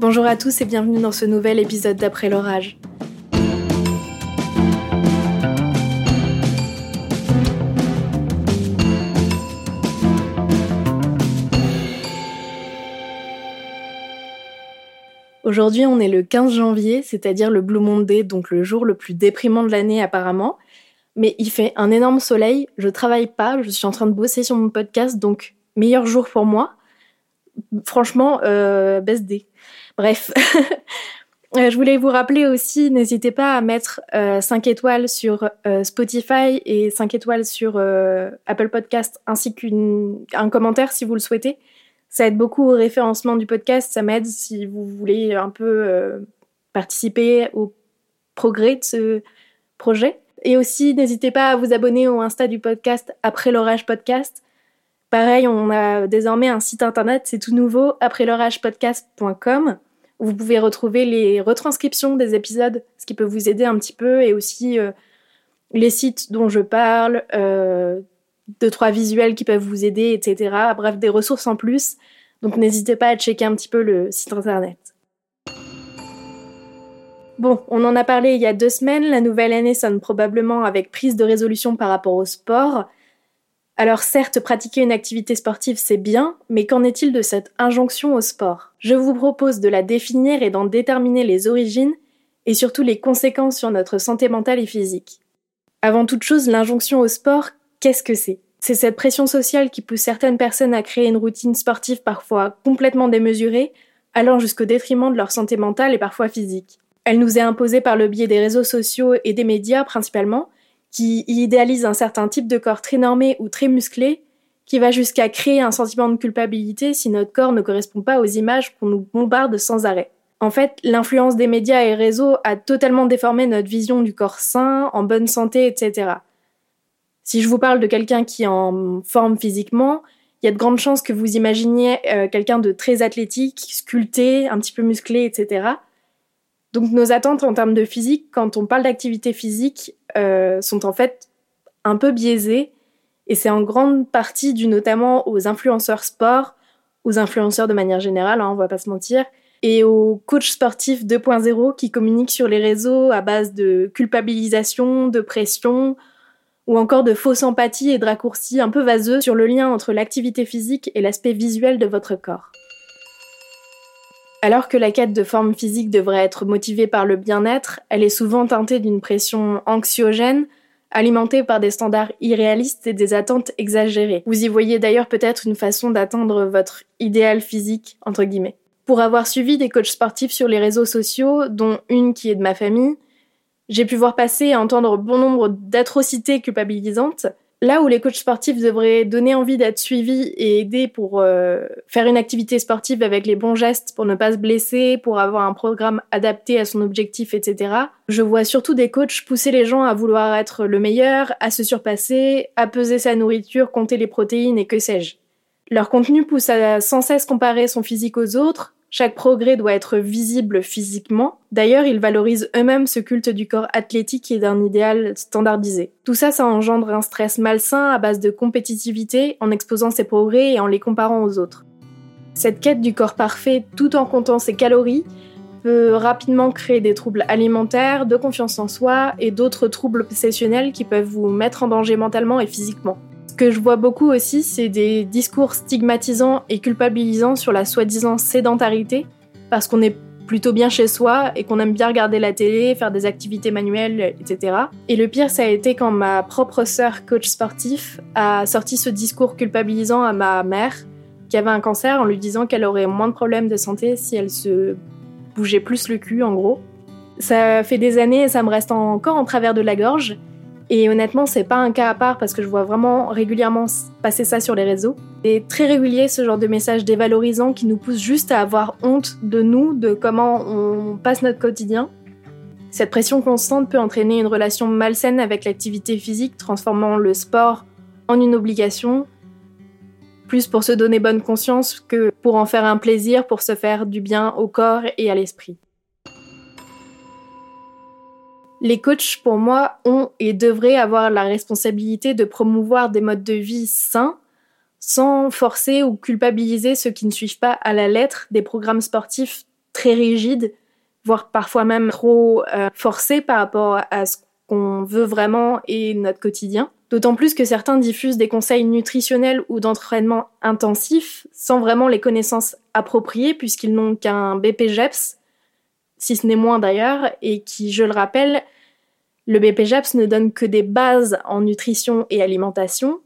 Bonjour à tous et bienvenue dans ce nouvel épisode d'Après l'orage. Aujourd'hui, on est le 15 janvier, c'est-à-dire le Blue Monday, donc le jour le plus déprimant de l'année apparemment. Mais il fait un énorme soleil, je travaille pas, je suis en train de bosser sur mon podcast, donc meilleur jour pour moi. Franchement, euh, BSD. Bref. Euh, je voulais vous rappeler aussi, n'hésitez pas à mettre 5 euh, étoiles sur euh, Spotify et 5 étoiles sur Apple Podcast, ainsi qu'un commentaire si vous le souhaitez. Ça aide beaucoup au référencement du podcast, ça m'aide si vous voulez un peu participer au progrès de ce projet. Et aussi, n'hésitez pas à vous abonner au Insta du podcast Après l'orage podcast. Pareil, on a désormais un site internet, c'est tout nouveau, après l'oragepodcast.com. Où vous pouvez retrouver les retranscriptions des épisodes, ce qui peut vous aider un petit peu, et aussi euh, les sites dont je parle, euh, deux, trois visuels qui peuvent vous aider, etc. Bref, des ressources en plus. Donc n'hésitez pas à checker un petit peu le site internet. Bon, on en a parlé il y a deux semaines, la nouvelle année sonne probablement avec prise de résolution par rapport au sport. Alors certes, pratiquer une activité sportive c'est bien, mais qu'en est-il de cette injonction au sport? Je vous propose de la définir et d'en déterminer les origines et surtout les conséquences sur notre santé mentale et physique. Avant toute chose, l'injonction au sport, Qu'est-ce que c'est? C'est cette pression sociale qui pousse certaines personnes à créer une routine sportive parfois complètement démesurée, allant jusqu'au détriment de leur santé mentale et parfois physique. Elle nous est imposée par le biais des réseaux sociaux et des médias principalement, qui y idéalisent un certain type de corps très normé ou très musclé, qui va jusqu'à créer un sentiment de culpabilité si notre corps ne correspond pas aux images qu'on nous bombarde sans arrêt. En fait, l'influence des médias et réseaux a totalement déformé notre vision du corps sain, en bonne santé, etc. Si je vous parle de quelqu'un qui est en forme physiquement, il y a de grandes chances que vous imaginiez euh, quelqu'un de très athlétique, sculpté, un petit peu musclé, etc. Donc nos attentes en termes de physique, quand on parle d'activité physique, euh, sont en fait un peu biaisées, et c'est en grande partie dû notamment aux influenceurs sport, aux influenceurs de manière générale, hein, on va pas se mentir, et aux coachs sportifs 2.0 qui communiquent sur les réseaux à base de culpabilisation, de pression, ou encore de fausses empathies et de raccourcis un peu vaseux sur le lien entre l'activité physique et l'aspect visuel de votre corps. Alors que la quête de forme physique devrait être motivée par le bien-être, elle est souvent teintée d'une pression anxiogène, alimentée par des standards irréalistes et des attentes exagérées. Vous y voyez d'ailleurs peut-être une façon d'atteindre votre idéal physique, entre guillemets. Pour avoir suivi des coachs sportifs sur les réseaux sociaux, dont une qui est de ma famille, j'ai pu voir passer et entendre bon nombre d'atrocités culpabilisantes. Là où les coachs sportifs devraient donner envie d'être suivis et aider pour euh, faire une activité sportive avec les bons gestes pour ne pas se blesser, pour avoir un programme adapté à son objectif, etc. Je vois surtout des coachs pousser les gens à vouloir être le meilleur, à se surpasser, à peser sa nourriture, compter les protéines et que sais-je. Leur contenu pousse à sans cesse comparer son physique aux autres, chaque progrès doit être visible physiquement. D'ailleurs, ils valorisent eux-mêmes ce culte du corps athlétique et d'un idéal standardisé. Tout ça, ça engendre un stress malsain à base de compétitivité en exposant ses progrès et en les comparant aux autres. Cette quête du corps parfait tout en comptant ses calories peut rapidement créer des troubles alimentaires, de confiance en soi et d'autres troubles obsessionnels qui peuvent vous mettre en danger mentalement et physiquement que je vois beaucoup aussi, c'est des discours stigmatisants et culpabilisants sur la soi-disant sédentarité, parce qu'on est plutôt bien chez soi et qu'on aime bien regarder la télé, faire des activités manuelles, etc. Et le pire, ça a été quand ma propre sœur, coach sportif, a sorti ce discours culpabilisant à ma mère, qui avait un cancer, en lui disant qu'elle aurait moins de problèmes de santé si elle se bougeait plus le cul, en gros. Ça fait des années et ça me reste encore en travers de la gorge. Et honnêtement, c'est pas un cas à part parce que je vois vraiment régulièrement passer ça sur les réseaux. Et très régulier ce genre de message dévalorisant qui nous pousse juste à avoir honte de nous, de comment on passe notre quotidien. Cette pression constante peut entraîner une relation malsaine avec l'activité physique, transformant le sport en une obligation, plus pour se donner bonne conscience que pour en faire un plaisir, pour se faire du bien au corps et à l'esprit. Les coachs, pour moi, ont et devraient avoir la responsabilité de promouvoir des modes de vie sains, sans forcer ou culpabiliser ceux qui ne suivent pas à la lettre des programmes sportifs très rigide, voire parfois même trop euh, forcé par rapport à ce qu'on veut vraiment et notre quotidien. D'autant plus que certains diffusent des conseils nutritionnels ou d'entraînement intensif sans vraiment les connaissances appropriées puisqu'ils n'ont qu'un BPGEPS, si ce n'est moins d'ailleurs, et qui, je le rappelle, le BPGEPS ne donne que des bases en nutrition et alimentation,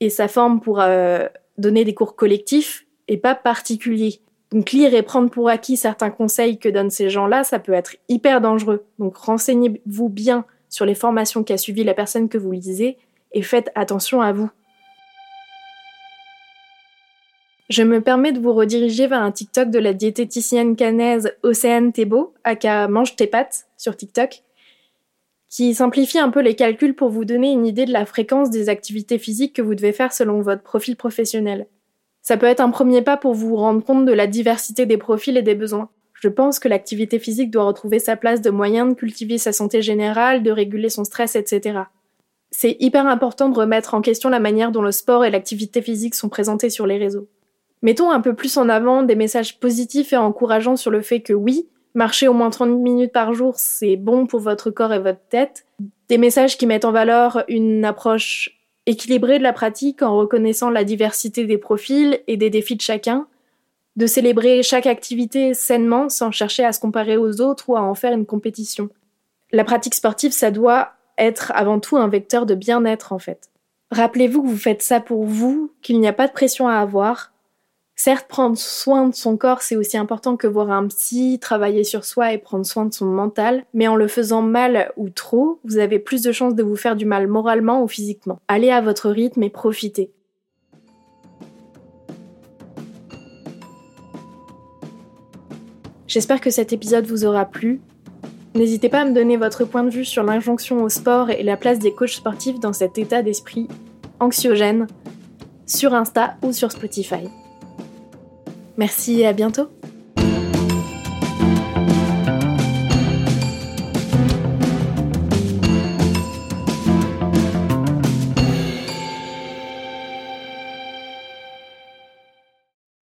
et sa forme pour euh, donner des cours collectifs et pas particuliers. Donc lire et prendre pour acquis certains conseils que donnent ces gens-là, ça peut être hyper dangereux. Donc renseignez-vous bien sur les formations qu'a suivies la personne que vous lisez et faites attention à vous. Je me permets de vous rediriger vers un TikTok de la diététicienne canaise Océane Thébault, aka Mange tes pattes sur TikTok, qui simplifie un peu les calculs pour vous donner une idée de la fréquence des activités physiques que vous devez faire selon votre profil professionnel. Ça peut être un premier pas pour vous rendre compte de la diversité des profils et des besoins. Je pense que l'activité physique doit retrouver sa place de moyen de cultiver sa santé générale, de réguler son stress, etc. C'est hyper important de remettre en question la manière dont le sport et l'activité physique sont présentés sur les réseaux. Mettons un peu plus en avant des messages positifs et encourageants sur le fait que oui, marcher au moins 30 minutes par jour, c'est bon pour votre corps et votre tête. Des messages qui mettent en valeur une approche équilibrée de la pratique en reconnaissant la diversité des profils et des défis de chacun, de célébrer chaque activité sainement sans chercher à se comparer aux autres ou à en faire une compétition. La pratique sportive, ça doit être avant tout un vecteur de bien-être en fait. Rappelez-vous que vous faites ça pour vous, qu'il n'y a pas de pression à avoir. Certes, prendre soin de son corps, c'est aussi important que voir un psy, travailler sur soi et prendre soin de son mental, mais en le faisant mal ou trop, vous avez plus de chances de vous faire du mal moralement ou physiquement. Allez à votre rythme et profitez. J'espère que cet épisode vous aura plu. N'hésitez pas à me donner votre point de vue sur l'injonction au sport et la place des coachs sportifs dans cet état d'esprit anxiogène sur Insta ou sur Spotify. Merci et à bientôt